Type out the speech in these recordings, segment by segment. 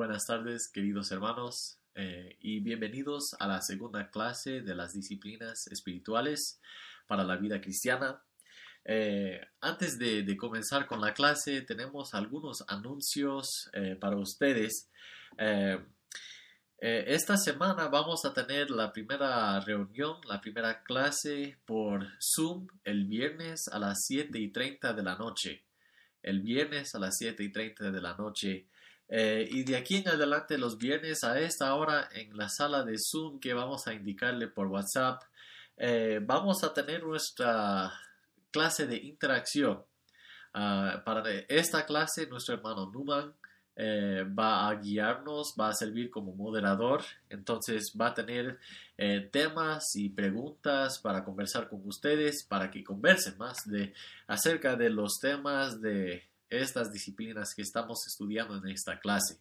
Buenas tardes, queridos hermanos, eh, y bienvenidos a la segunda clase de las disciplinas espirituales para la vida cristiana. Eh, antes de, comenzar con la clase, tenemos algunos anuncios eh, para ustedes. esta semana vamos a tener la primera reunión, la primera clase por Zoom el viernes a las 7 y 30 de la noche. El viernes a las 7 y 30 de la noche. Eh, y de aquí en adelante los viernes a esta hora en la sala de Zoom que vamos a indicarle por WhatsApp, eh, vamos a tener nuestra clase de interacción. Ah, para esta clase, nuestro hermano Numan eh, va a guiarnos, va a servir como moderador, entonces va a tener temas y preguntas para conversar con ustedes, para que conversen más de, acerca de los temas de estas disciplinas que estamos estudiando en esta clase.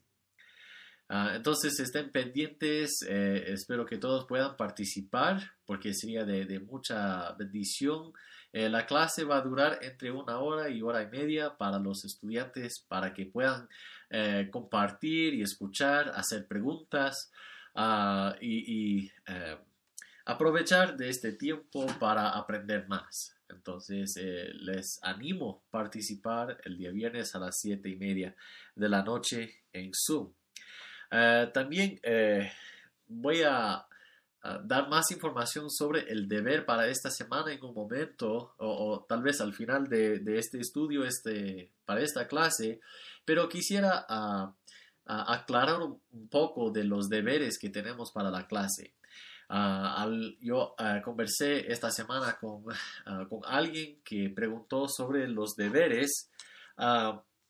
Ah, entonces estén pendientes, eh, espero que todos puedan participar porque sería de, mucha bendición. Eh, la clase va a durar entre una hora y hora y media para los estudiantes para que puedan eh, compartir y escuchar, hacer preguntas ah, y aprovechar de este tiempo para aprender más. Entonces, eh, les animo a participar el día viernes a las siete y media de la noche en Zoom. Eh, también eh, voy a, dar más información sobre el deber para esta semana en un momento o, tal vez al final de, este estudio este, para esta clase, pero quisiera aclarar un poco de los deberes que tenemos para la clase. Ah, yo ah, conversé esta semana con, ah, con, alguien que preguntó sobre los deberes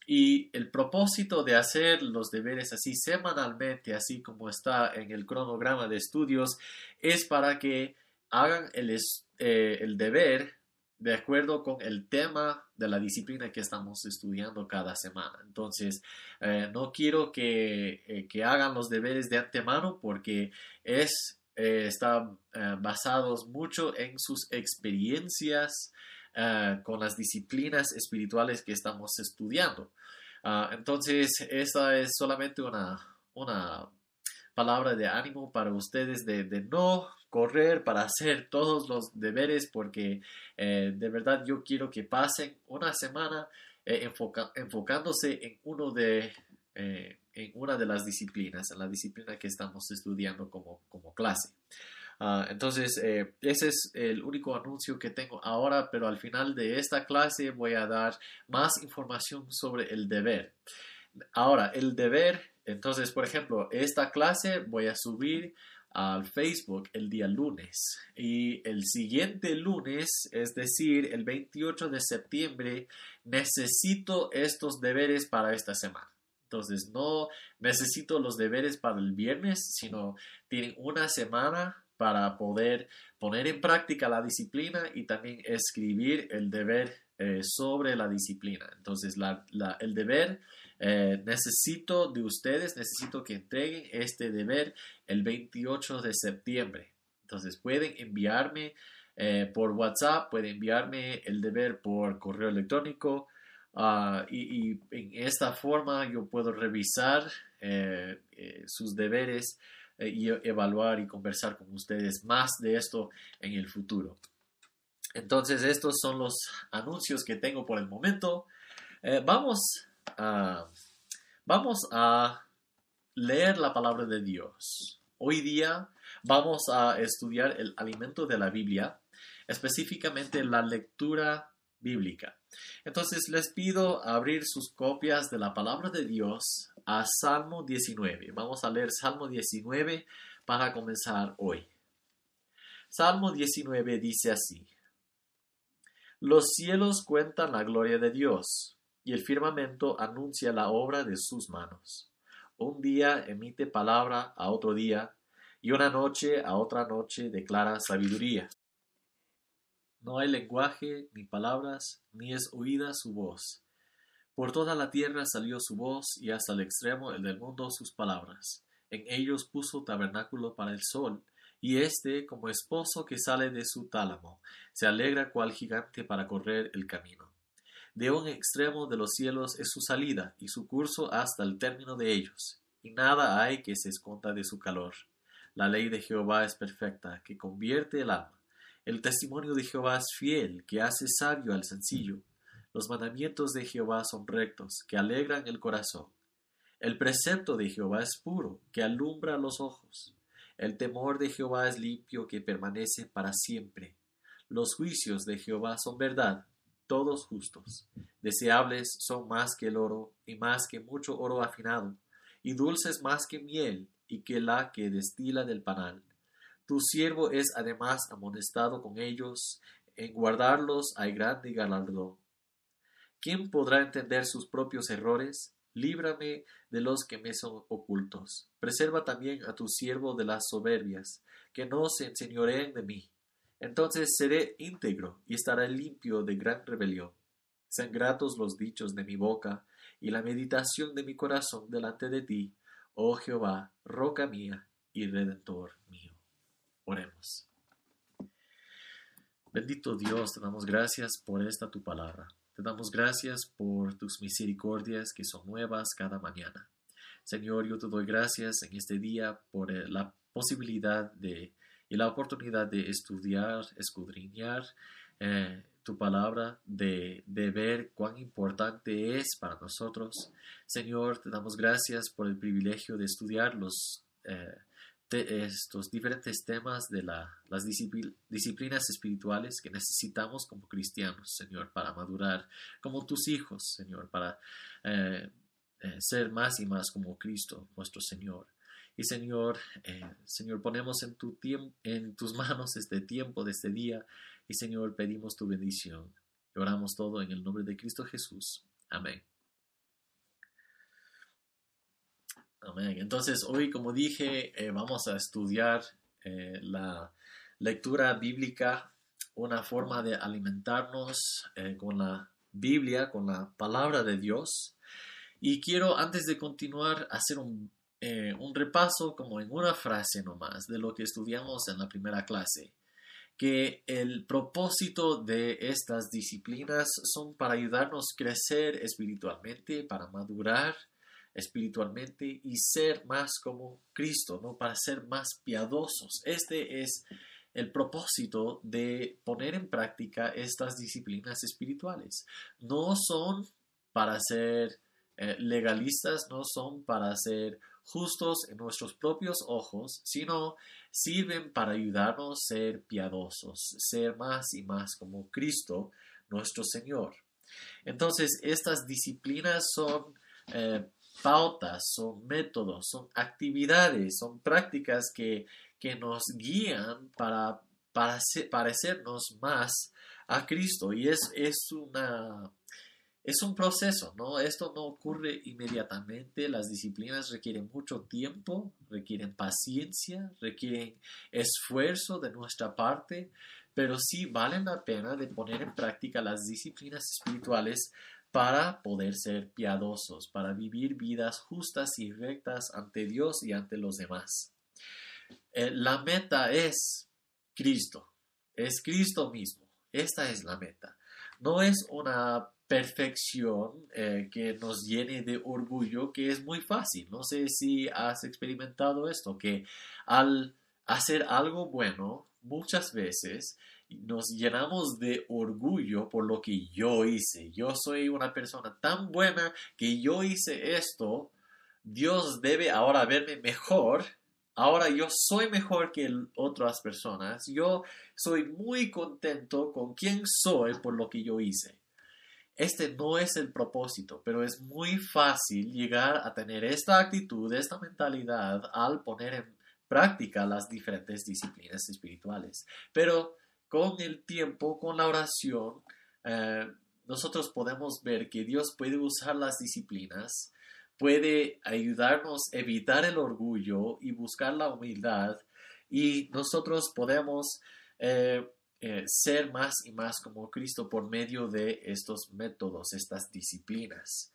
y el propósito de hacer los deberes así semanalmente, así como está en el cronograma de estudios, es para que hagan el, eh, el deber de acuerdo con el tema de la disciplina que estamos estudiando cada semana. Entonces, eh, no quiero que, eh, que, hagan los deberes de antemano porque es eh, están eh, basados mucho en sus experiencias eh, con las disciplinas espirituales que estamos estudiando. Ah, entonces, esta es solamente una, una palabra de ánimo para ustedes de, no correr para hacer todos los deberes porque de verdad yo quiero que pasen una semana enfocándose en uno de en una de las disciplinas, en la disciplina que estamos estudiando como, como clase. Ah, entonces, eh, ese es el único anuncio que tengo ahora, pero al final de esta clase voy a dar más información sobre el deber. Ahora, el deber, entonces, por ejemplo, esta clase voy a subir al Facebook el día lunes y el siguiente lunes, es decir, el 28 de septiembre, necesito estos deberes para esta semana. Entonces, no necesito los deberes para el viernes, sino tienen una semana para poder poner en práctica la disciplina y también escribir el deber eh, sobre la disciplina. Entonces, el deber, eh, necesito de ustedes, necesito que entreguen este deber el 28 de septiembre. Entonces, pueden enviarme eh, por WhatsApp, pueden enviarme el deber por correo electrónico Ah, y, en esta forma yo puedo revisar eh, eh, sus deberes eh, y evaluar y conversar con ustedes más de esto en el futuro. Entonces estos son los anuncios que tengo por el momento. vamos, vamos a leer la palabra de Dios. Hoy día vamos a estudiar el alimento de la Biblia, específicamente la lectura bíblica. Entonces les pido abrir sus copias de la palabra de Dios a Salmo 19. Vamos a leer Salmo 19 para comenzar hoy. Salmo 19 dice así. Los cielos cuentan la gloria de Dios, y el firmamento anuncia la obra de sus manos. Un día emite palabra a otro día, y una noche a otra noche declara sabiduría. No hay lenguaje, ni palabras, ni es oída su voz. Por toda la tierra salió su voz, y hasta el extremo del mundo sus palabras. En ellos puso tabernáculo para el sol, y éste, como esposo que sale de su tálamo, se alegra cual gigante para correr el camino. De un extremo de los cielos es su salida, y su curso hasta el término de ellos. y nada hay que se esconda de su calor. La ley de Jehová es perfecta, que convierte el alma. El testimonio de Jehová es fiel, que hace sabio al sencillo. Los mandamientos de Jehová son rectos, que alegran el corazón. El precepto de Jehová es puro, que alumbra los ojos. El temor de Jehová es limpio, que permanece para siempre. Los juicios de Jehová son verdad, todos justos. Deseables son más que el oro, y más que mucho oro afinado, y dulces más que miel, y que la que destila del panal. Tu siervo es además amonestado con ellos, en guardarlos hay grande galardón. ¿Quién podrá entender sus propios errores? Líbrame de los que me son ocultos. Preserva también a tu siervo de las soberbias, que no se enseñoreen de mí. Entonces seré íntegro y estaré limpio de gran rebelión. Sean gratos los dichos de mi boca y la meditación de mi corazón delante de ti, oh Jehová, roca mía y redentor mío. Bendito Dios, te damos gracias por esta tu palabra. Te damos gracias por tus misericordias que son nuevas cada mañana. Señor, yo te doy gracias en este día por eh, la posibilidad de y la oportunidad de estudiar, escudriñar eh, tu palabra, de, de, ver cuán importante es para nosotros. Señor, te damos gracias por el privilegio de estudiar los, eh, estos diferentes temas de la, las disciplinas espirituales que necesitamos como cristianos, Señor, para madurar como tus hijos, Señor, para eh, ser más y más como Cristo, nuestro Señor. Y Señor, eh, Señor, ponemos en, tu en tus manos este tiempo de este día y Señor, pedimos tu bendición. Oramos todo en el nombre de Cristo Jesús. Amén. Entonces, hoy, como dije, eh, vamos a estudiar eh, la lectura bíblica, una forma de alimentarnos con la Biblia, con la palabra de Dios. Y quiero, antes de continuar, hacer un eh, un repaso como en una frase nomás de lo que estudiamos en la primera clase, que el propósito de estas disciplinas son para ayudarnos a crecer espiritualmente, para madurar espiritualmente y ser más como Cristo, ¿no? Para ser más piadosos. Este es el propósito de poner en práctica estas disciplinas espirituales. No son para ser eh, legalistas, no son para ser justos en nuestros propios ojos, sino sirven para ayudarnos a ser piadosos, ser más y más como Cristo, nuestro Señor. Entonces, estas disciplinas son eh, pautas, son métodos, son actividades, son prácticas que, que nos guían para, para parecernos más a Cristo. Y es, es una es un proceso, ¿no? Esto no ocurre inmediatamente, las disciplinas requieren mucho tiempo, requieren paciencia, requieren esfuerzo de nuestra parte, pero sí valen la pena de poner en práctica las disciplinas espirituales para poder ser piadosos, para vivir vidas justas y rectas ante Dios y ante los demás. Eh, la meta es Cristo, es Cristo mismo, esta es la meta. No es una perfección eh, que nos llene de orgullo, que es muy fácil. No sé si has experimentado esto, que al hacer algo bueno, muchas veces nos llenamos de orgullo por lo que yo hice. Yo soy una persona tan buena que yo hice esto. Dios debe ahora verme mejor. Ahora yo soy mejor que otras personas. Yo soy muy contento con quien soy por lo que yo hice. Este no es el propósito, pero es muy fácil llegar a tener esta actitud, esta mentalidad al poner en práctica las diferentes disciplinas espirituales. Pero con el tiempo, con la oración, eh, nosotros podemos ver que Dios puede usar las disciplinas, puede ayudarnos a evitar el orgullo y buscar la humildad y nosotros podemos eh, eh, ser más y más como Cristo por medio de estos métodos, estas disciplinas.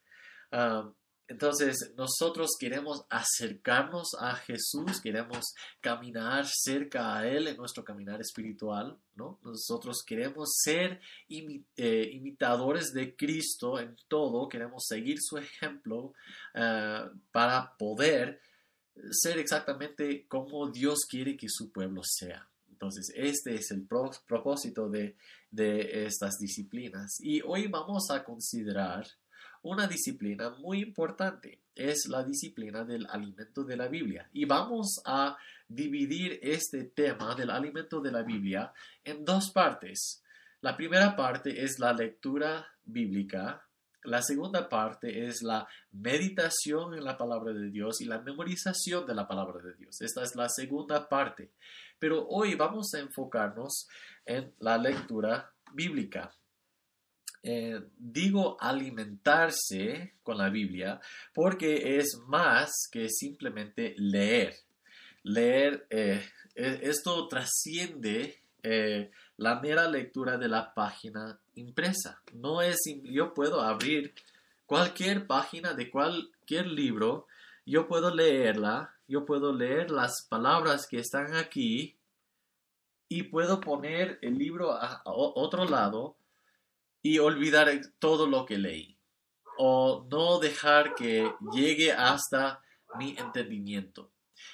Entonces, nosotros queremos acercarnos a Jesús, queremos caminar cerca a Él en nuestro caminar espiritual, ¿no? Nosotros queremos ser eh, imitadores de Cristo en todo, queremos seguir su ejemplo eh, para poder ser exactamente como Dios quiere que su pueblo sea. Entonces, este es el propósito de, de estas disciplinas. Y hoy vamos a considerar una disciplina muy importante. Es la disciplina del alimento de la Biblia. Y vamos a dividir este tema del alimento de la Biblia en dos partes. La primera parte es la lectura bíblica. La segunda parte es la meditación en la palabra de Dios y la memorización de la palabra de Dios. Esta es la segunda parte. Pero hoy vamos a enfocarnos en la lectura bíblica. Eh, digo alimentarse con la Biblia porque es más que simplemente leer. Leer, eh, e, esto trasciende eh, la mera lectura de la página impresa. No es, yo puedo abrir cualquier página de cualquier libro, yo puedo leerla, yo puedo leer las palabras que están aquí y puedo poner el libro a otro lado y olvidar todo lo que leí o no dejar que llegue hasta mi entendimiento.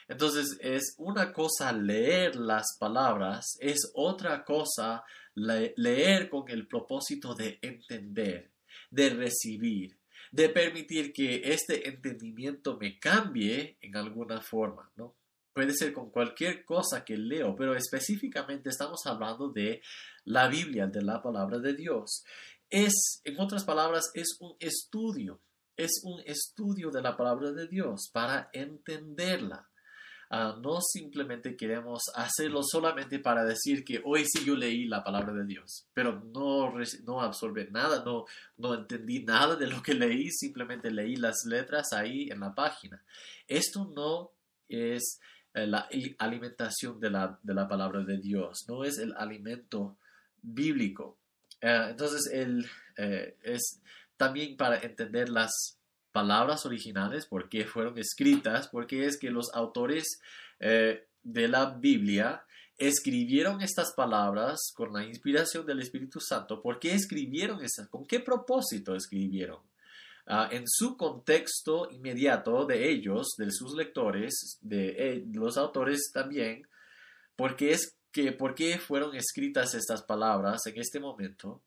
Entonces es una cosa leer las palabras, es otra cosa leer con el propósito de entender, de recibir, de permitir que este entendimiento me cambie en alguna forma, ¿no? Puede ser con cualquier cosa que leo, pero específicamente estamos hablando de la Biblia, de la palabra de Dios. Es, en otras palabras, es un estudio, es un estudio de la palabra de Dios para entenderla. Ah, no simplemente queremos hacerlo solamente para decir que hoy sí yo leí la palabra de Dios, pero no, no absorbe nada, no, no entendí nada de lo que leí, simplemente leí las letras ahí en la página. Esto no es la alimentación de la, de la palabra de Dios, no es el alimento bíblico. Eh, entonces, el, eh, es también para entender las palabras originales, por qué fueron escritas, porque es que los autores de la Biblia escribieron estas palabras con la inspiración del Espíritu Santo. ¿Por qué escribieron esas? ¿Con qué propósito escribieron? Ah, en su contexto inmediato de ellos, de sus lectores, de, eh, los autores también, porque es que por qué fueron escritas estas palabras en este momento,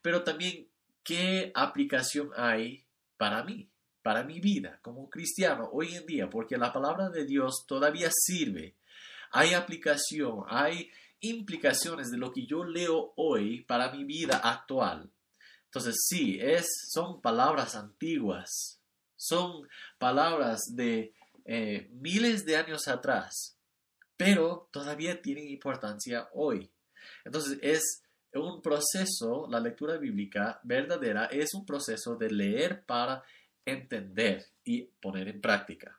pero también qué aplicación hay para mí, para mi vida como cristiano hoy en día, porque la palabra de Dios todavía sirve. Hay aplicación, hay implicaciones de lo que yo leo hoy para mi vida actual. Entonces, sí, es, son palabras antiguas, son palabras de eh, miles de años atrás, pero todavía tienen importancia hoy. Entonces, es un proceso, la lectura bíblica verdadera es un proceso de leer para entender y poner en práctica.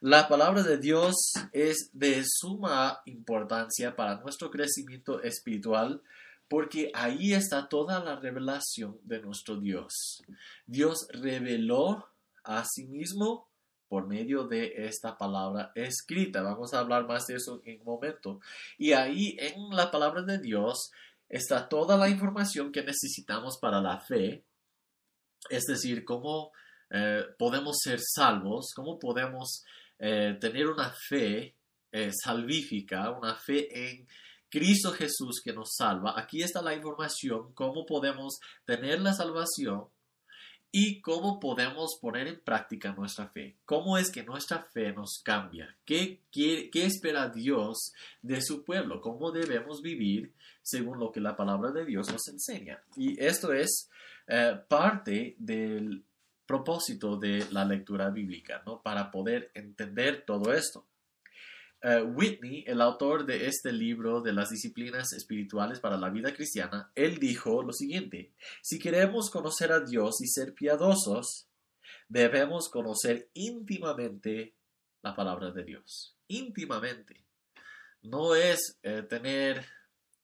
La palabra de Dios es de suma importancia para nuestro crecimiento espiritual porque ahí está toda la revelación de nuestro Dios. Dios reveló a sí mismo por medio de esta palabra escrita. Vamos a hablar más de eso en un momento. Y ahí en la palabra de Dios está toda la información que necesitamos para la fe, es decir, cómo eh, podemos ser salvos, cómo podemos eh, tener una fe eh, salvífica, una fe en Cristo Jesús que nos salva. Aquí está la información, cómo podemos tener la salvación y cómo podemos poner en práctica nuestra fe. ¿Cómo es que nuestra fe nos cambia? ¿Qué, espera Dios de su pueblo? ¿Cómo debemos vivir según lo que la palabra de Dios nos enseña? Y esto es eh, parte del propósito de la lectura bíblica, ¿no? Para poder entender todo esto. Eh, Whitney, el autor de este libro de las disciplinas espirituales para la vida cristiana, él dijo lo siguiente, si queremos conocer a Dios y ser piadosos, debemos conocer íntimamente la palabra de Dios, íntimamente. No es eh, tener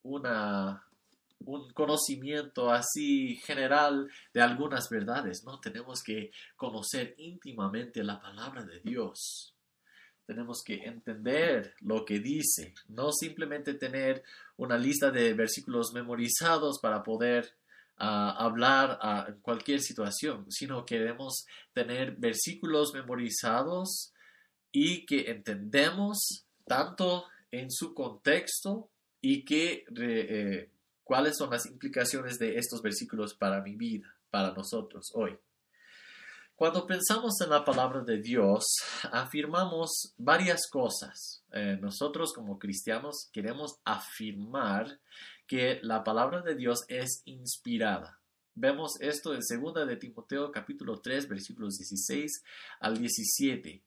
una un conocimiento así general de algunas verdades, no, tenemos que conocer íntimamente la palabra de Dios. Tenemos que entender lo que dice, no simplemente tener una lista de versículos memorizados para poder ah, hablar a cualquier situación, sino queremos tener versículos memorizados y que entendemos tanto en su contexto y que eh, cuáles son las implicaciones de estos versículos para mi vida, para nosotros hoy. Cuando pensamos en la palabra de Dios, afirmamos varias cosas. Eh, nosotros como cristianos queremos afirmar que la palabra de Dios es inspirada. Vemos esto en 2 de Timoteo capítulo 3 versículos 16 al 17,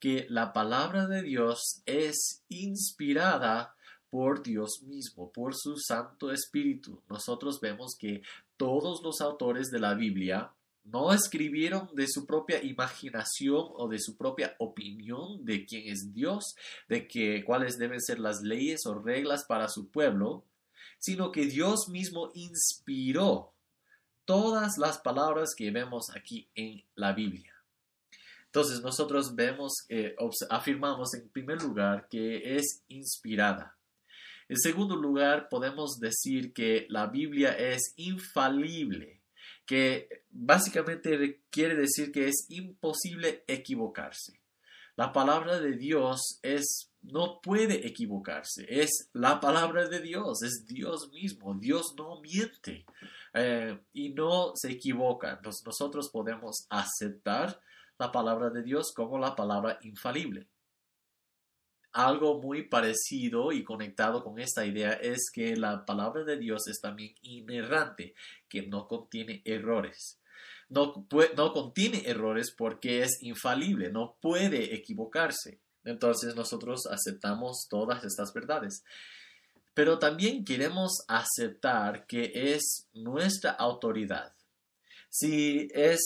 que la palabra de Dios es inspirada por Dios mismo, por su Santo Espíritu. Nosotros vemos que todos los autores de la Biblia no escribieron de su propia imaginación o de su propia opinión de quién es Dios, de que, cuáles deben ser las leyes o reglas para su pueblo, sino que Dios mismo inspiró todas las palabras que vemos aquí en la Biblia. Entonces nosotros vemos, eh, afirmamos en primer lugar que es inspirada. En segundo lugar, podemos decir que la Biblia es infalible, que básicamente quiere decir que es imposible equivocarse. La palabra de Dios es no puede equivocarse, es la palabra de Dios, es Dios mismo, Dios no miente eh, y no se equivoca. Entonces nosotros podemos aceptar la palabra de Dios como la palabra infalible algo muy parecido y conectado con esta idea es que la palabra de Dios es también inerrante, que no contiene errores. No, no contiene errores porque es infalible, no puede equivocarse. Entonces nosotros aceptamos todas estas verdades. Pero también queremos aceptar que es nuestra autoridad. Si es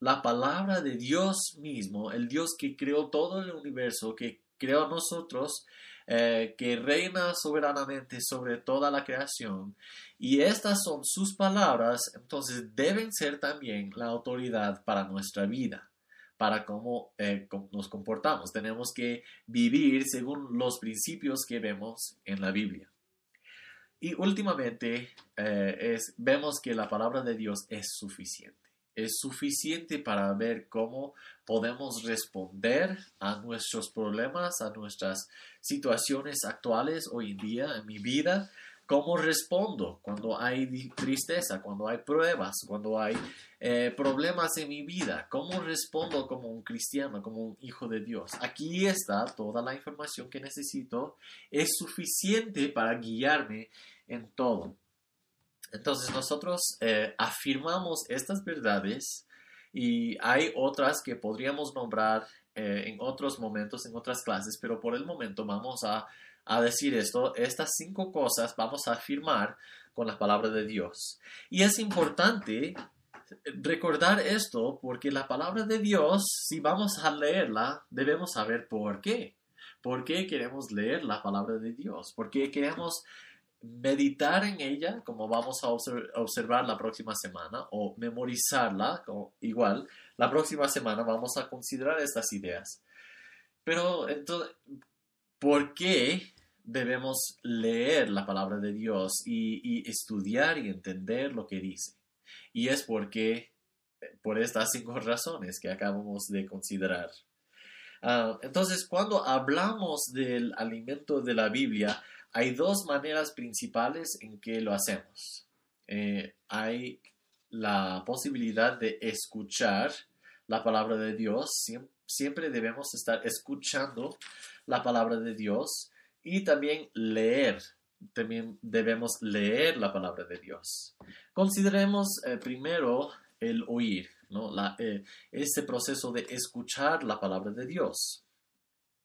la palabra de Dios mismo, el Dios que creó todo el universo, que creó nosotros, eh, que reina soberanamente sobre toda la creación, y estas son sus palabras, entonces deben ser también la autoridad para nuestra vida, para cómo eh, nos comportamos. Tenemos que vivir según los principios que vemos en la Biblia. Y últimamente eh, vemos que la palabra de Dios es suficiente es suficiente para ver cómo podemos responder a nuestros problemas, a nuestras situaciones actuales hoy en día en mi vida, cómo respondo cuando hay tristeza, cuando hay pruebas, cuando hay eh, problemas en mi vida, cómo respondo como un cristiano, como un hijo de Dios. Aquí está toda la información que necesito, es suficiente para guiarme en todo. Entonces nosotros eh, afirmamos estas verdades y hay otras que podríamos nombrar eh, en otros momentos, en otras clases, pero por el momento vamos a, a decir esto, estas cinco cosas vamos a afirmar con la palabra de Dios. Y es importante recordar esto porque la palabra de Dios, si vamos a leerla, debemos saber por qué. ¿Por qué queremos leer la palabra de Dios? ¿Por qué queremos meditar en ella, como vamos a observar la próxima semana, o memorizarla, como igual, la próxima semana vamos a considerar estas ideas. Pero entonces, ¿por qué debemos leer la palabra de Dios y, estudiar y entender lo que dice? Y es porque, por estas cinco razones que acabamos de considerar. Ah, entonces, cuando hablamos del alimento de la Biblia, hay dos maneras principales en que lo hacemos. Eh, hay la posibilidad de escuchar la palabra de Dios. Siempre debemos estar escuchando la palabra de Dios y también leer. También debemos leer la palabra de Dios. Consideremos eh, primero el oír, ¿no? Eh, este proceso de escuchar la palabra de Dios.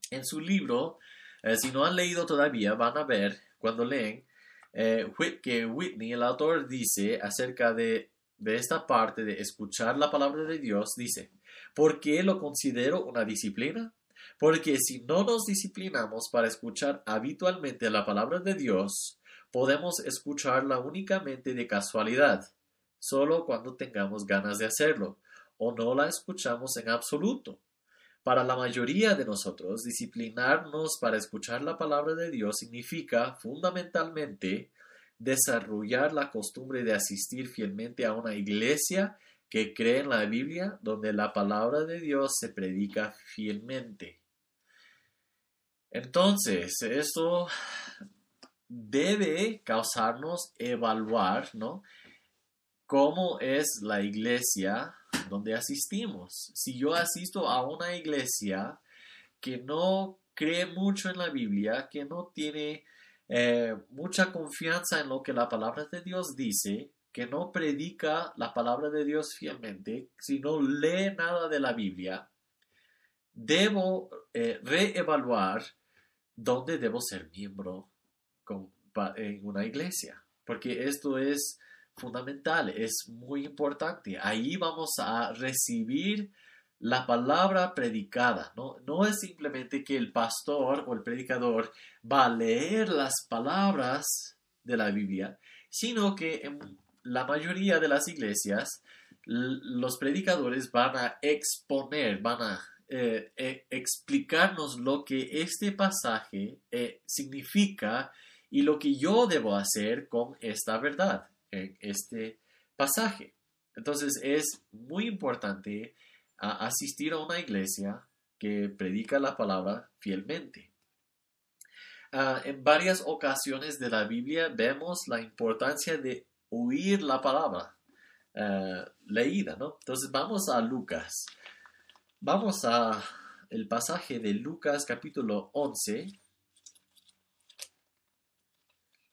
En su libro, eh, si no han leído todavía, van a ver cuando leen eh, que Whitney, el autor, dice acerca de, de esta parte de escuchar la palabra de Dios, dice, ¿por qué lo considero una disciplina? Porque si no nos disciplinamos para escuchar habitualmente la palabra de Dios, podemos escucharla únicamente de casualidad, solo cuando tengamos ganas de hacerlo, o no la escuchamos en absoluto. Para la mayoría de nosotros, disciplinarnos para escuchar la palabra de Dios significa fundamentalmente desarrollar la costumbre de asistir fielmente a una iglesia que cree en la Biblia, donde la palabra de Dios se predica fielmente. Entonces, esto debe causarnos evaluar, ¿no? ¿Cómo es la iglesia donde asistimos? Si yo asisto a una iglesia que no cree mucho en la Biblia, que no tiene eh, mucha confianza en lo que la palabra de Dios dice, que no predica la palabra de Dios fielmente, si no lee nada de la Biblia, debo eh, reevaluar dónde debo ser miembro en una iglesia, porque esto es fundamental, es muy importante. Ahí vamos a recibir la palabra predicada, ¿no? No es simplemente que el pastor o el predicador va a leer las palabras de la Biblia, sino que en la mayoría de las iglesias los predicadores van a exponer, van a eh, eh, explicarnos lo que este pasaje eh, significa y lo que yo debo hacer con esta verdad en este pasaje. Entonces es muy importante asistir a una iglesia que predica la palabra fielmente. Ah, en varias ocasiones de la Biblia vemos la importancia de oír la palabra ah, leída, ¿no? Entonces vamos a Lucas. Vamos a el pasaje de Lucas capítulo 11.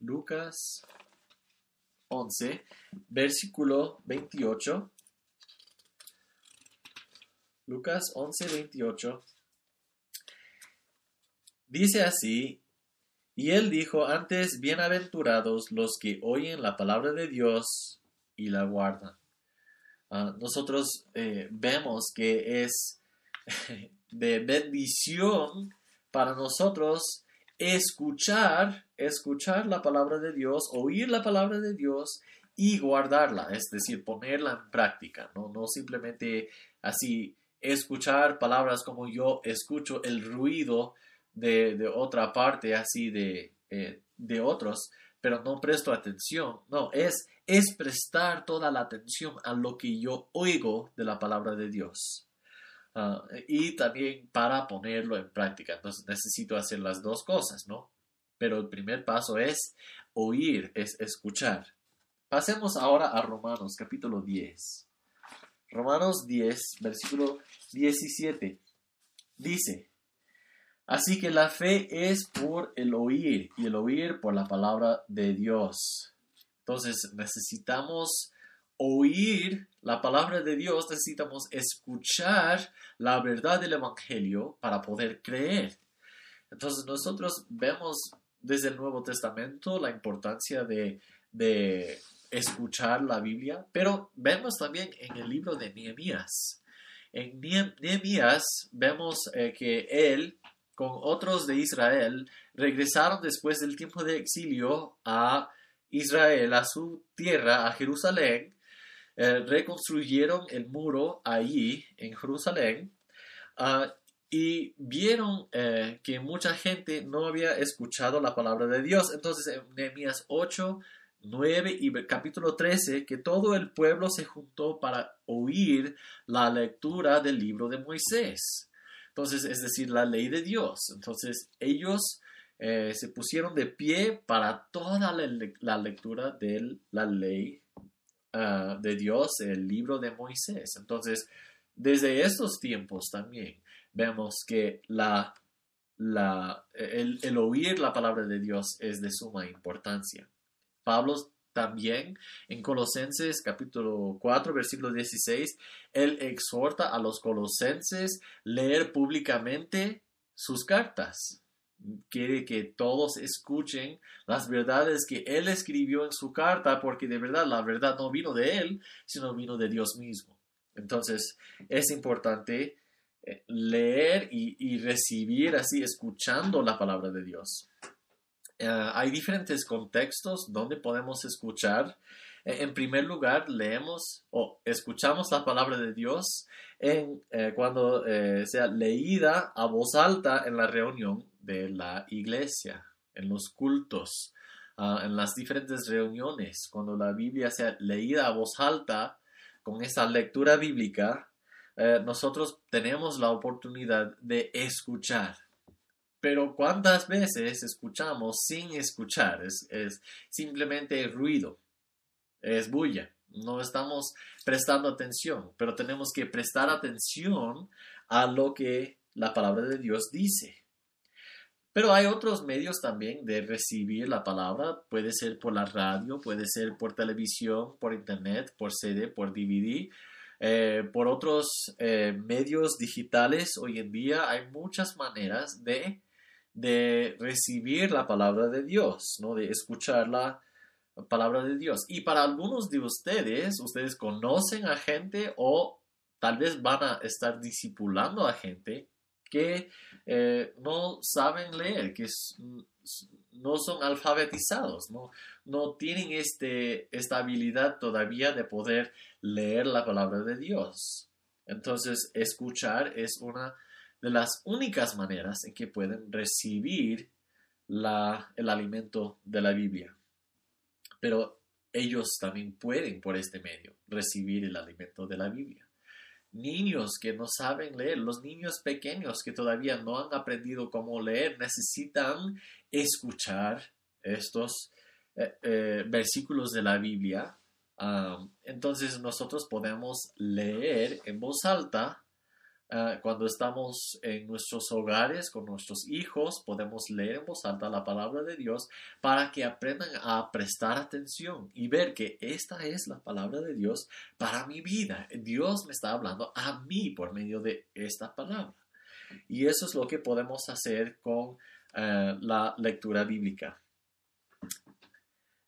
Lucas 11, versículo 28. Lucas 11, 28. Dice así, y él dijo antes, bienaventurados los que oyen la palabra de Dios y la guardan. Ah, nosotros eh, vemos que es de bendición para nosotros escuchar, escuchar la palabra de Dios, oír la palabra de Dios y guardarla, es decir, ponerla en práctica, no, no simplemente así escuchar palabras como yo escucho el ruido de, otra parte, así de, eh, de otros, pero no presto atención. No, es, es prestar toda la atención a lo que yo oigo de la palabra de Dios. Ah, y también para ponerlo en práctica. Entonces necesito hacer las dos cosas, ¿no? Pero el primer paso es oír, es escuchar. Pasemos ahora a Romanos capítulo 10. Romanos 10, versículo 17. Dice, así que la fe es por el oír y el oír por la palabra de Dios. Entonces necesitamos oír la palabra de Dios, necesitamos escuchar la verdad del Evangelio para poder creer. Entonces nosotros vemos desde el Nuevo Testamento la importancia de, escuchar la Biblia, pero vemos también en el libro de Nehemías. En Nehemías vemos eh, que él con otros de Israel regresaron después del tiempo de exilio a Israel, a su tierra, a Jerusalén, eh, reconstruyeron el muro allí en Jerusalén ah, y vieron eh, que mucha gente no había escuchado la palabra de Dios. Entonces en Nehemías 8, 9 y capítulo 13, que todo el pueblo se juntó para oír la lectura del libro de Moisés. Entonces, es decir, la ley de Dios. Entonces, ellos eh, se pusieron de pie para toda la, la lectura de la ley Ah, de Dios, el libro de Moisés. Entonces, desde estos tiempos también vemos que la, la, el, el oír la palabra de Dios es de suma importancia. Pablo también en Colosenses capítulo 4 versículo 16, él exhorta a los colosenses leer públicamente sus cartas quiere que todos escuchen las verdades que él escribió en su carta, porque de verdad la verdad no vino de él, sino vino de Dios mismo. Entonces es importante eh, leer y, recibir así, escuchando la palabra de Dios. Eh, hay diferentes contextos donde podemos escuchar. Eh, en primer lugar, leemos o escuchamos la palabra de Dios en, eh, cuando sea leída a voz alta en la reunión de la iglesia, en los cultos, ah, en las diferentes reuniones. Cuando la Biblia sea leída a voz alta, con esa lectura bíblica, nosotros tenemos la oportunidad de escuchar pero ¿cuántas veces escuchamos sin escuchar? Es, simplemente ruido, es bulla. No estamos prestando atención, pero tenemos que prestar atención a lo que la palabra de Dios dice. Pero hay otros medios también de recibir la palabra. Puede ser por la radio, puede ser por televisión, por internet, por CD, por DVD. Eh, por otros eh, medios digitales hoy en día hay muchas maneras de de recibir la palabra de Dios, ¿no? De escuchar la palabra de Dios. Y para algunos de ustedes, ustedes conocen a gente o tal vez van a estar discipulando a gente que eh, no saben leer, que no son alfabetizados, ¿no? no tienen este, esta habilidad todavía de poder leer la palabra de Dios. Entonces, escuchar es una de las únicas maneras en que pueden recibir la, el alimento de la Biblia. Pero ellos también pueden por este medio recibir el alimento de la Biblia. Niños que no saben leer, los niños pequeños que todavía no han aprendido cómo leer, necesitan escuchar estos eh, eh, versículos de la Biblia. Ah, entonces nosotros podemos leer en voz alta Ah, cuando estamos en nuestros hogares con nuestros hijos, podemos leer en voz alta la palabra de Dios para que aprendan a prestar atención y ver que esta es la palabra de Dios para mi vida. Dios me está hablando a mí por medio de esta palabra. Y eso es lo que podemos hacer con ah, la lectura bíblica.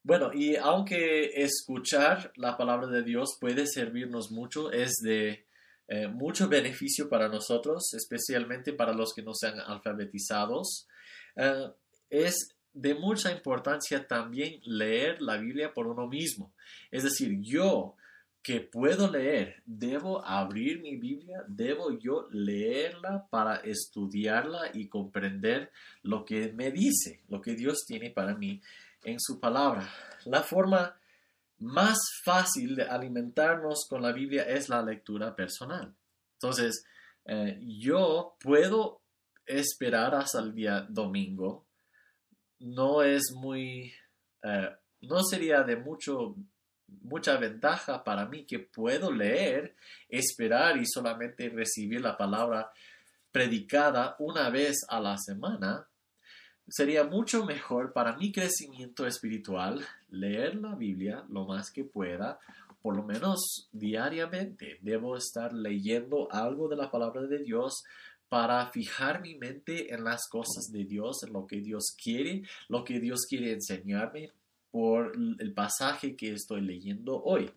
Bueno, y aunque escuchar la palabra de Dios puede servirnos mucho, es de eh, mucho beneficio para nosotros, especialmente para los que no sean alfabetizados. Eh, es de mucha importancia también leer la Biblia por uno mismo. Es decir, yo que puedo leer, debo abrir mi Biblia, debo yo leerla para estudiarla y comprender lo que me dice, lo que Dios tiene para mí en su palabra. La forma más fácil de alimentarnos con la Biblia es la lectura personal. Entonces, eh, yo puedo esperar hasta el día domingo. No es muy, eh, no sería de mucho, mucha ventaja para mí que puedo leer, esperar y solamente recibir la palabra predicada una vez a la semana Sería mucho mejor para mi crecimiento espiritual leer la Biblia lo más que pueda, por lo menos diariamente. Debo estar leyendo algo de la palabra de Dios para fijar mi mente en las cosas de Dios, en lo que Dios quiere, lo que Dios quiere enseñarme por el pasaje que estoy leyendo hoy.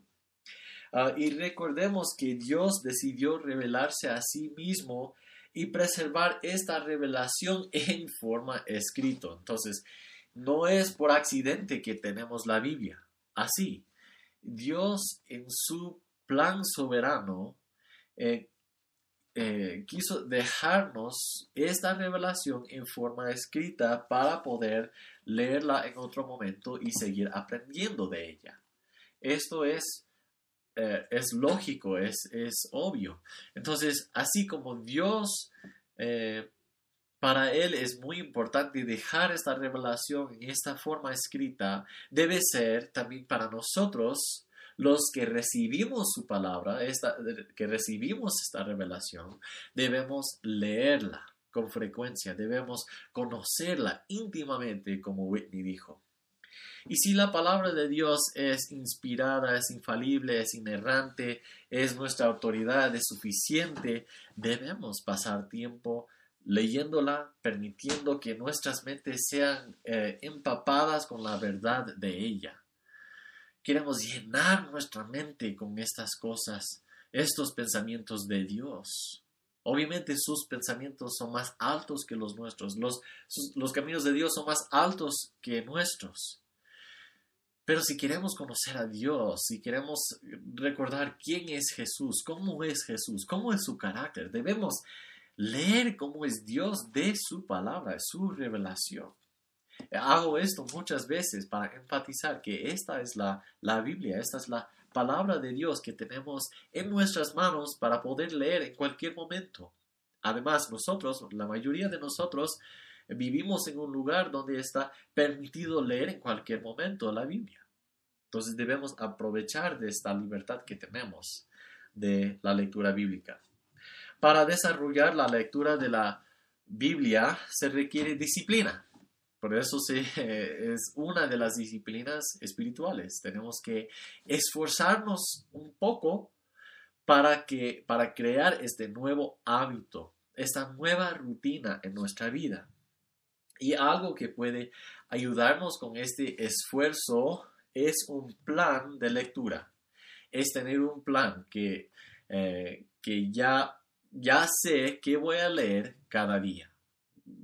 Ah, y recordemos que Dios decidió revelarse a sí mismo y preservar esta revelación en forma escrito. Entonces, no es por accidente que tenemos la Biblia. Así, Dios en su plan soberano eh, eh, quiso dejarnos esta revelación en forma escrita para poder leerla en otro momento y seguir aprendiendo de ella. Esto es eh, es lógico, es, es, obvio. Entonces, así como Dios, para Él es muy importante dejar esta revelación en esta forma escrita, debe ser también para nosotros los que recibimos su palabra, que recibimos esta revelación, debemos leerla con frecuencia, debemos conocerla íntimamente, como Whitney dijo. Y si la palabra de Dios es inspirada, es infalible, es inerrante, es nuestra autoridad, es suficiente, debemos pasar tiempo leyéndola, permitiendo que nuestras mentes sean eh, empapadas con la verdad de ella. Queremos llenar nuestra mente con estas cosas, estos pensamientos de Dios. Obviamente sus pensamientos son más altos que los nuestros, los, los caminos de Dios son más altos que nuestros. Pero si queremos conocer a Dios, si queremos recordar quién es Jesús, cómo es Jesús, cómo es su carácter, debemos leer cómo es Dios de su palabra, su revelación. Hago esto muchas veces para enfatizar que esta es la, la Biblia, esta es la palabra de Dios que tenemos en nuestras manos para poder leer en cualquier momento. Además, nosotros, la mayoría de nosotros, vivimos en un lugar donde está permitido leer en cualquier momento la Biblia. Entonces debemos aprovechar de esta libertad que tenemos de la lectura bíblica. Para desarrollar la lectura de la Biblia se requiere disciplina. Por eso es una de las disciplinas espirituales. Tenemos que esforzarnos un poco para, que, para crear este nuevo hábito, esta nueva rutina en nuestra vida. Y algo que puede ayudarnos con este esfuerzo es un plan de lectura. Es tener un plan que, eh, que ya, ya sé que voy a leer cada día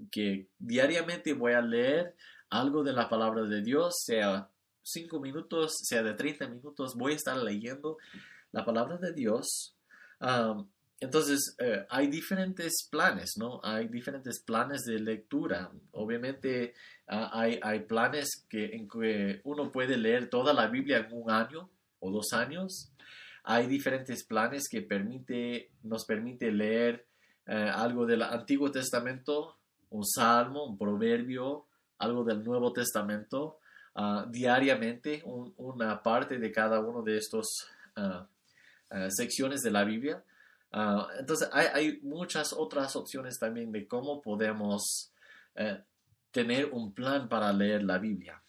que diariamente voy a leer algo de la palabra de Dios, sea cinco minutos, sea de 30 minutos, voy a estar leyendo la palabra de Dios. entonces, eh, hay diferentes planes, ¿no? Hay diferentes planes de lectura. Obviamente, hay, hay, planes que, en que uno puede leer toda la Biblia en un año o dos años. Hay diferentes planes que permite, nos permite leer eh, algo del Antiguo Testamento un salmo, un proverbio, algo del Nuevo Testamento, ah, diariamente, una parte de cada uno de estos uh, secciones de la Biblia. entonces, hay, muchas otras opciones también de cómo podemos eh, tener un plan para leer la Biblia.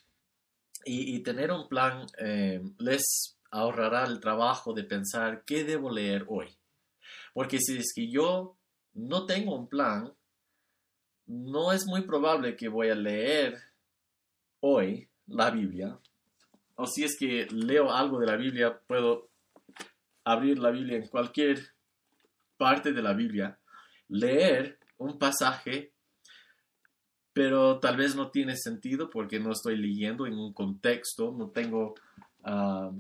Y, y tener un plan eh, les ahorrará el trabajo de pensar qué debo leer hoy. Porque si es que yo no tengo un plan, no es muy probable que voy a leer hoy la Biblia. O si es que leo algo de la Biblia, puedo abrir la Biblia en cualquier parte de la Biblia, leer un pasaje, pero tal vez no tiene sentido porque no estoy leyendo en un contexto, no tengo, ah,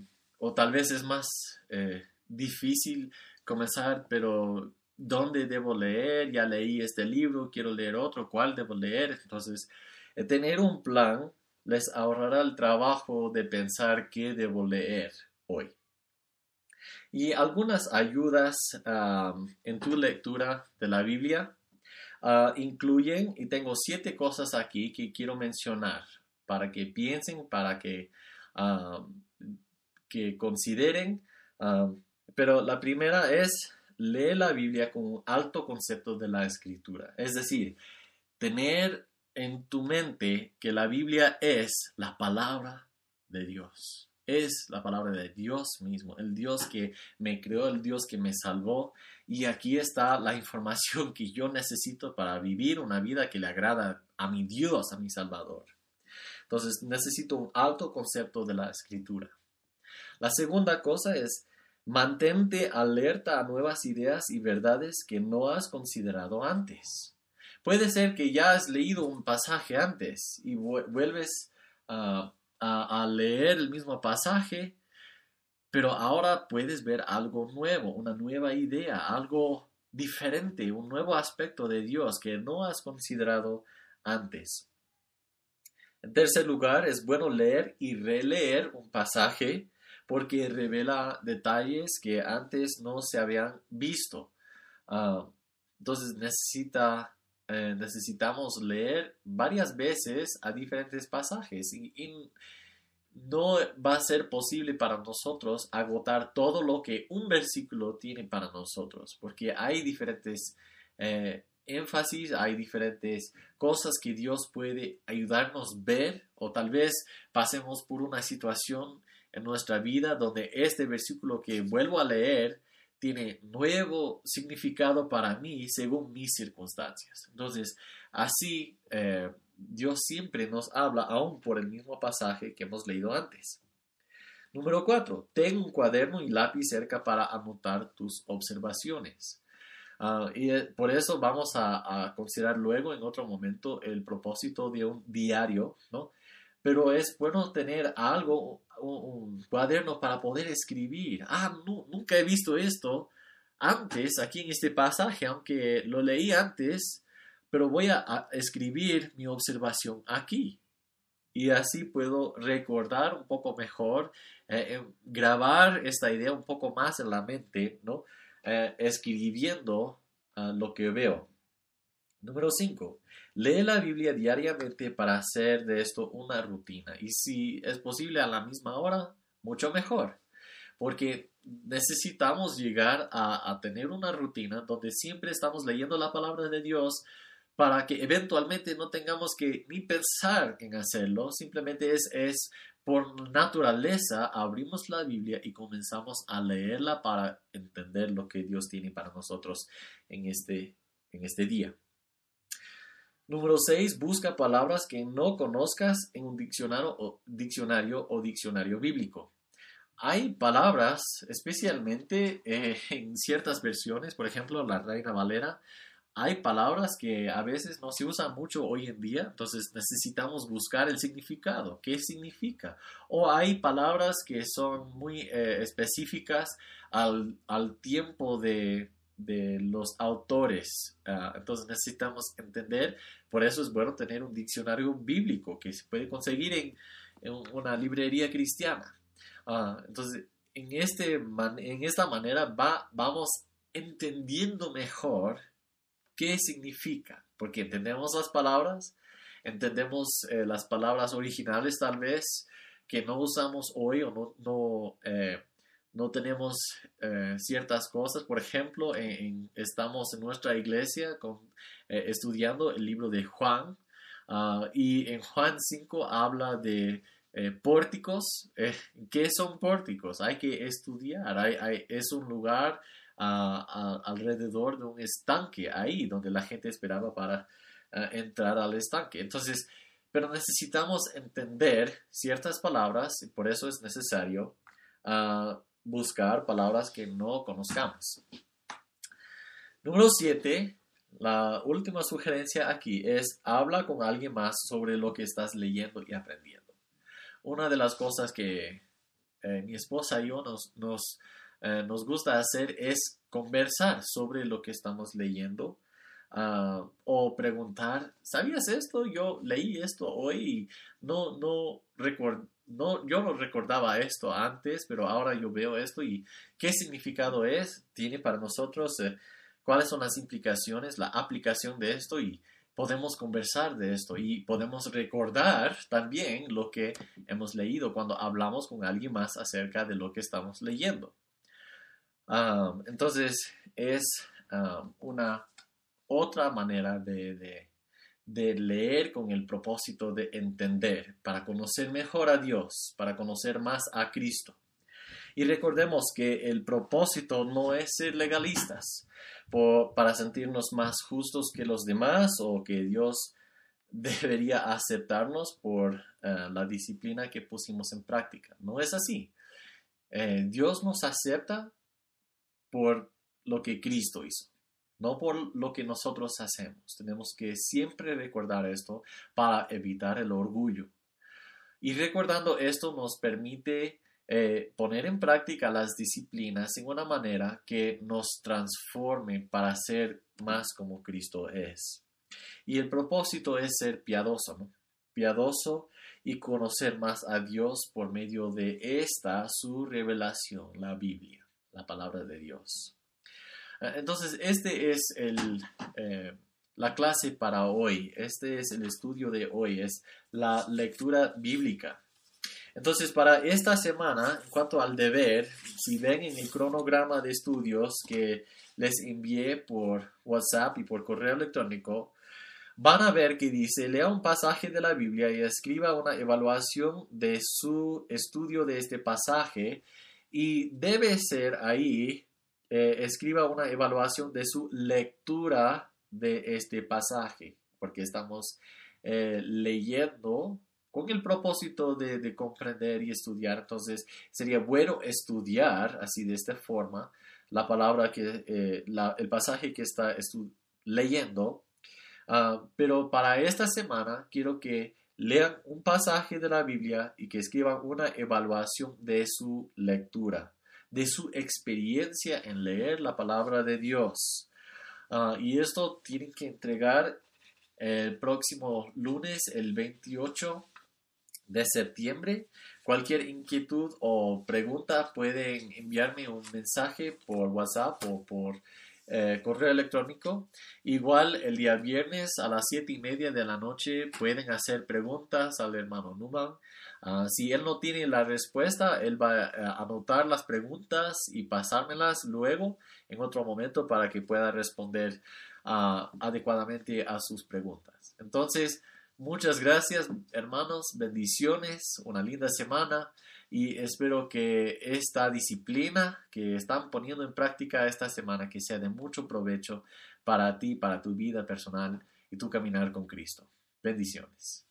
o tal vez es más eh, difícil comenzar, pero dónde debo leer, ya leí este libro, quiero leer otro, cuál debo leer. Entonces, eh, tener un plan les ahorrará el trabajo de pensar qué debo leer hoy. Y algunas ayudas en tu lectura de la Biblia ah, incluyen, y tengo siete cosas aquí que quiero mencionar para que piensen, para que, que consideren. pero la primera es lee la Biblia con un alto concepto de la escritura. Es decir, tener en tu mente que la Biblia es la palabra de Dios. Es la palabra de Dios mismo, el Dios que me creó, el Dios que me salvó. Y aquí está la información que yo necesito para vivir una vida que le agrada a mi Dios, a mi Salvador. Entonces necesito un alto concepto de la escritura. La segunda cosa es Mantente alerta a nuevas ideas y verdades que no has considerado antes. Puede ser que ya has leído un pasaje antes y vuelves a, leer el mismo pasaje, pero ahora puedes ver algo nuevo, una nueva idea, algo diferente, un nuevo aspecto de Dios que no has considerado antes. En tercer lugar, es bueno leer y releer un pasaje porque revela detalles que antes no se habían visto. Ah, entonces necesita, eh, necesitamos leer varias veces a diferentes pasajes y, no va a ser posible para nosotros agotar todo lo que un versículo tiene para nosotros, porque hay diferentes eh, énfasis, hay diferentes cosas que Dios puede ayudarnos a ver o tal vez pasemos por una situación en nuestra vida donde este versículo que vuelvo a leer tiene nuevo significado para mí según mis circunstancias. Entonces, así eh, Dios siempre nos habla aún por el mismo pasaje que hemos leído antes. Número 4. Ten un cuaderno y lápiz cerca para anotar tus observaciones. Ah, y eh, por eso vamos a, considerar luego en otro momento el propósito de un diario, ¿no? Pero es bueno tener algo, un, cuaderno para poder escribir. Ah, nunca he visto esto antes aquí en este pasaje, aunque lo leí antes, pero voy a, escribir mi observación aquí. Y así puedo recordar un poco mejor, eh, eh, grabar esta idea un poco más en la mente, ¿no? Eh, escribiendo ah, lo que veo. Número 5. Lee la Biblia diariamente para hacer de esto una rutina. Y si es posible a la misma hora, mucho mejor. Porque necesitamos llegar a, tener una rutina donde siempre estamos leyendo la palabra de Dios, para que eventualmente no tengamos que ni pensar en hacerlo, simplemente es, es por naturaleza abrimos la Biblia y comenzamos a leerla para entender lo que Dios tiene para nosotros en este, en este día. Número 6. Busca palabras que no conozcas en un diccionario o, diccionario, o diccionario bíblico. Hay palabras, especialmente eh, en ciertas versiones, por ejemplo, la Reina Valera, hay palabras que a veces no se usan mucho hoy en día, entonces necesitamos buscar el significado, qué significa. O hay palabras que son muy eh, específicas al, tiempo de, los autores. Ah, entonces necesitamos entender, por eso es bueno tener un diccionario bíblico que se puede conseguir en, una librería cristiana. Ah, entonces, en, este en esta manera va, vamos entendiendo mejor qué significa, porque entendemos las palabras, entendemos eh, las palabras originales tal vez que no usamos hoy o no, no, eh, no tenemos eh, ciertas cosas. Por ejemplo, estamos en nuestra iglesia con, estudiando el libro de Juan ah, y en Juan 5 habla de pórticos. ¿Qué son pórticos? Hay que estudiar. Es un lugar alrededor de un estanque ahí donde la gente esperaba para eh, entrar al estanque. Entonces, pero necesitamos entender ciertas palabras y por eso es necesario ah, buscar palabras que no conozcamos. Número 7. La última sugerencia aquí es habla con alguien más sobre lo que estás leyendo y aprendiendo. Una de las cosas que eh, mi esposa y yo nos, nos eh, nos gusta hacer es conversar sobre lo que estamos leyendo ah, o preguntar, ¿sabías esto? Yo leí esto hoy y no, no, no, yo no recordaba esto antes, pero ahora yo veo esto y qué significado es, tiene para nosotros, eh, cuáles son las implicaciones, la aplicación de esto y podemos conversar de esto y podemos recordar también lo que hemos leído cuando hablamos con alguien más acerca de lo que estamos leyendo. Entonces es una otra manera de, leer con el propósito de entender, para conocer mejor a Dios, para conocer más a Cristo. Y recordemos que el propósito no es ser legalistas para sentirnos más justos que los demás o que Dios debería aceptarnos por eh, la disciplina que pusimos en práctica. No es así. Eh, Dios nos acepta por lo que Cristo hizo, no por lo que nosotros hacemos. Tenemos que siempre recordar esto para evitar el orgullo. Y recordando esto nos permite eh, poner en práctica las disciplinas en una manera que nos transforme para ser más como Cristo es. Y el propósito es ser piadoso, ¿no? Piadoso y conocer más a Dios por medio de esta su revelación, la Biblia la palabra de Dios. Entonces, este es el, eh, la clase para hoy. Este es el estudio de hoy. Es la lectura bíblica. Entonces, para esta semana, en cuanto al deber, si ven en el cronograma de estudios que les envié por WhatsApp y por correo electrónico, van a ver que dice, lea un pasaje de la Biblia y escriba una evaluación de su estudio de este pasaje y debe ser ahí, eh, escriba una evaluación de su lectura de este pasaje, porque estamos eh, leyendo con el propósito de, de, comprender y estudiar. Entonces, sería bueno estudiar así de esta forma la palabra que, eh, el pasaje que está leyendo. Ah, pero para esta semana quiero que lean un pasaje de la Biblia y que escriban una evaluación de su lectura, de su experiencia en leer la palabra de Dios. Ah, y esto tienen que entregar el próximo lunes, el 28 de septiembre. Cualquier inquietud o pregunta pueden enviarme un mensaje por WhatsApp o por eh, correo electrónico. Igual el día viernes a las siete y media de la noche pueden hacer preguntas al hermano Numan. Ah, si él no tiene la respuesta, él va a anotar las preguntas y pasármelas luego en otro momento para que pueda responder ah, adecuadamente a sus preguntas. Entonces, muchas gracias hermanos, bendiciones, una linda semana y espero que esta disciplina que están poniendo en práctica esta semana que sea de mucho provecho para ti, para tu vida personal y tu caminar con Cristo. Bendiciones.